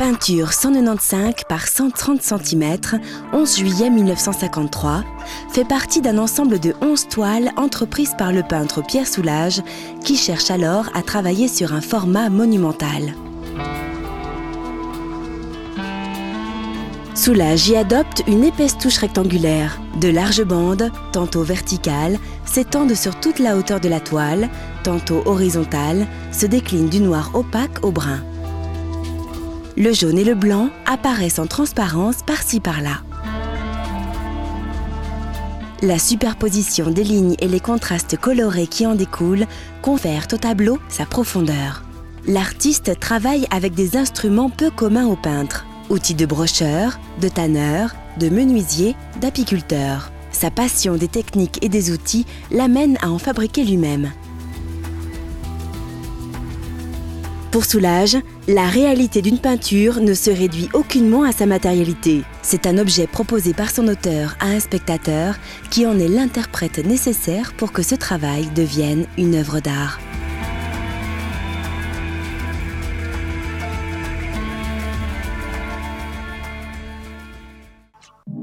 Peinture 195 par 130 cm, 11 juillet 1953, fait partie d'un ensemble de 11 toiles entreprises par le peintre Pierre Soulages, qui cherche alors à travailler sur un format monumental. Soulage y adopte une épaisse touche rectangulaire. De larges bandes, tantôt verticales, s'étendent sur toute la hauteur de la toile, tantôt horizontales, se déclinent du noir opaque au brun. Le jaune et le blanc apparaissent en transparence par-ci par-là. La superposition des lignes et les contrastes colorés qui en découlent confèrent au tableau sa profondeur. L'artiste travaille avec des instruments peu communs aux peintres outils de brocheur, de tanneur, de menuisier, d'apiculteur. Sa passion des techniques et des outils l'amène à en fabriquer lui-même. Pour Soulage, la réalité d'une peinture ne se réduit aucunement à sa matérialité. C'est un objet proposé par son auteur à un spectateur qui en est l'interprète nécessaire pour que ce travail devienne une œuvre d'art.